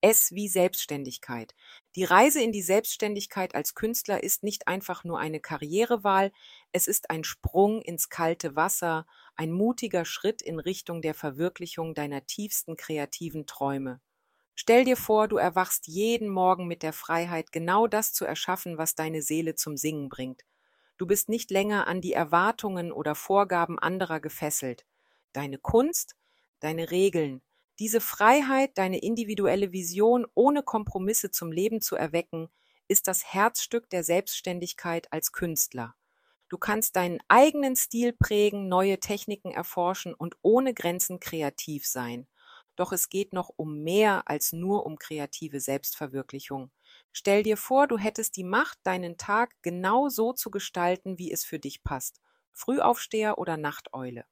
S wie Selbstständigkeit. Die Reise in die Selbstständigkeit als Künstler ist nicht einfach nur eine Karrierewahl, es ist ein Sprung ins kalte Wasser, ein mutiger Schritt in Richtung der Verwirklichung deiner tiefsten kreativen Träume. Stell dir vor, du erwachst jeden Morgen mit der Freiheit, genau das zu erschaffen, was deine Seele zum Singen bringt. Du bist nicht länger an die Erwartungen oder Vorgaben anderer gefesselt. Deine Kunst, deine Regeln, diese Freiheit, deine individuelle Vision ohne Kompromisse zum Leben zu erwecken, ist das Herzstück der Selbstständigkeit als Künstler. Du kannst deinen eigenen Stil prägen, neue Techniken erforschen und ohne Grenzen kreativ sein. Doch es geht noch um mehr als nur um kreative Selbstverwirklichung. Stell dir vor, du hättest die Macht, deinen Tag genau so zu gestalten, wie es für dich passt. Frühaufsteher oder Nachteule.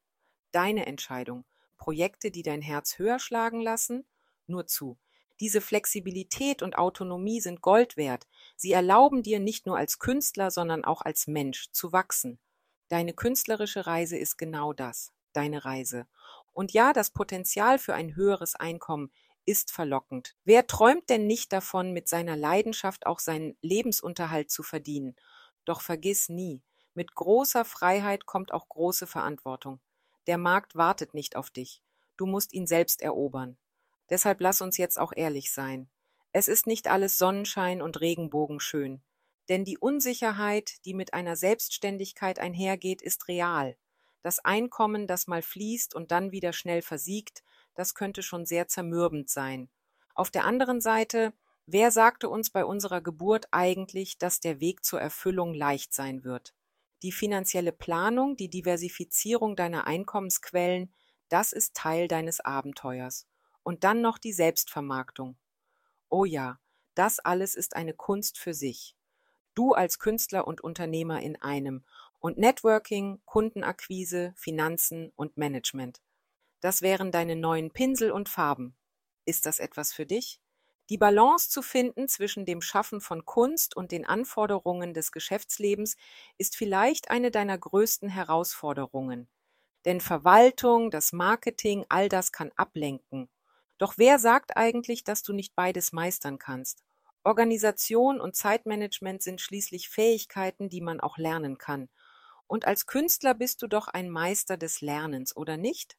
Deine Entscheidung. Projekte, die dein Herz höher schlagen lassen? Nur zu. Diese Flexibilität und Autonomie sind Gold wert. Sie erlauben dir nicht nur als Künstler, sondern auch als Mensch zu wachsen. Deine künstlerische Reise ist genau das, deine Reise. Und ja, das Potenzial für ein höheres Einkommen ist verlockend. Wer träumt denn nicht davon, mit seiner Leidenschaft auch seinen Lebensunterhalt zu verdienen? Doch vergiss nie, mit großer Freiheit kommt auch große Verantwortung. Der Markt wartet nicht auf dich. Du musst ihn selbst erobern. Deshalb lass uns jetzt auch ehrlich sein. Es ist nicht alles Sonnenschein und Regenbogen schön. Denn die Unsicherheit, die mit einer Selbstständigkeit einhergeht, ist real. Das Einkommen, das mal fließt und dann wieder schnell versiegt, das könnte schon sehr zermürbend sein. Auf der anderen Seite, wer sagte uns bei unserer Geburt eigentlich, dass der Weg zur Erfüllung leicht sein wird? Die finanzielle Planung, die Diversifizierung deiner Einkommensquellen, das ist Teil deines Abenteuers. Und dann noch die Selbstvermarktung. Oh ja, das alles ist eine Kunst für sich. Du als Künstler und Unternehmer in einem. Und Networking, Kundenakquise, Finanzen und Management. Das wären deine neuen Pinsel und Farben. Ist das etwas für dich? Die Balance zu finden zwischen dem Schaffen von Kunst und den Anforderungen des Geschäftslebens ist vielleicht eine deiner größten Herausforderungen. Denn Verwaltung, das Marketing, all das kann ablenken. Doch wer sagt eigentlich, dass du nicht beides meistern kannst? Organisation und Zeitmanagement sind schließlich Fähigkeiten, die man auch lernen kann. Und als Künstler bist du doch ein Meister des Lernens, oder nicht?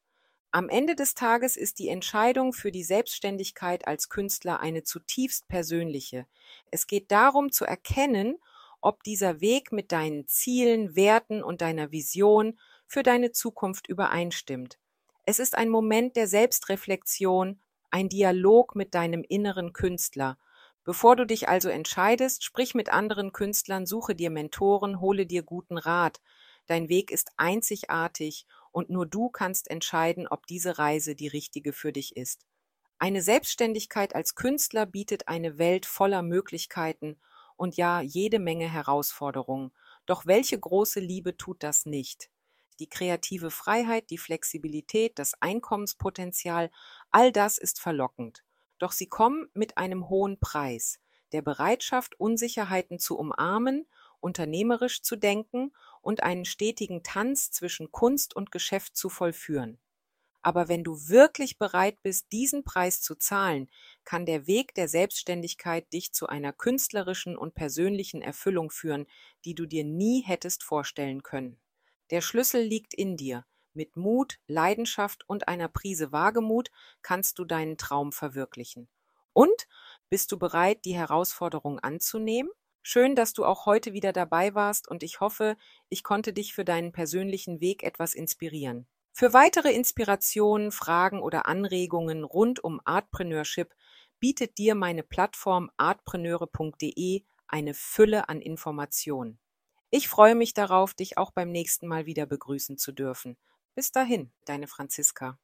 Am Ende des Tages ist die Entscheidung für die Selbstständigkeit als Künstler eine zutiefst persönliche. Es geht darum zu erkennen, ob dieser Weg mit deinen Zielen, Werten und deiner Vision für deine Zukunft übereinstimmt. Es ist ein Moment der Selbstreflexion, ein Dialog mit deinem inneren Künstler. Bevor du dich also entscheidest, sprich mit anderen Künstlern, suche dir Mentoren, hole dir guten Rat. Dein Weg ist einzigartig und nur du kannst entscheiden, ob diese Reise die richtige für dich ist. Eine Selbstständigkeit als Künstler bietet eine Welt voller Möglichkeiten und ja jede Menge Herausforderungen. Doch welche große Liebe tut das nicht? Die kreative Freiheit, die Flexibilität, das Einkommenspotenzial, all das ist verlockend. Doch sie kommen mit einem hohen Preis, der Bereitschaft, Unsicherheiten zu umarmen, unternehmerisch zu denken und einen stetigen Tanz zwischen Kunst und Geschäft zu vollführen. Aber wenn du wirklich bereit bist, diesen Preis zu zahlen, kann der Weg der Selbstständigkeit dich zu einer künstlerischen und persönlichen Erfüllung führen, die du dir nie hättest vorstellen können. Der Schlüssel liegt in dir. Mit Mut, Leidenschaft und einer Prise Wagemut kannst du deinen Traum verwirklichen. Und bist du bereit, die Herausforderung anzunehmen? Schön, dass du auch heute wieder dabei warst und ich hoffe, ich konnte dich für deinen persönlichen Weg etwas inspirieren. Für weitere Inspirationen, Fragen oder Anregungen rund um Artpreneurship bietet dir meine Plattform artpreneure.de eine Fülle an Informationen. Ich freue mich darauf, dich auch beim nächsten Mal wieder begrüßen zu dürfen. Bis dahin, deine Franziska.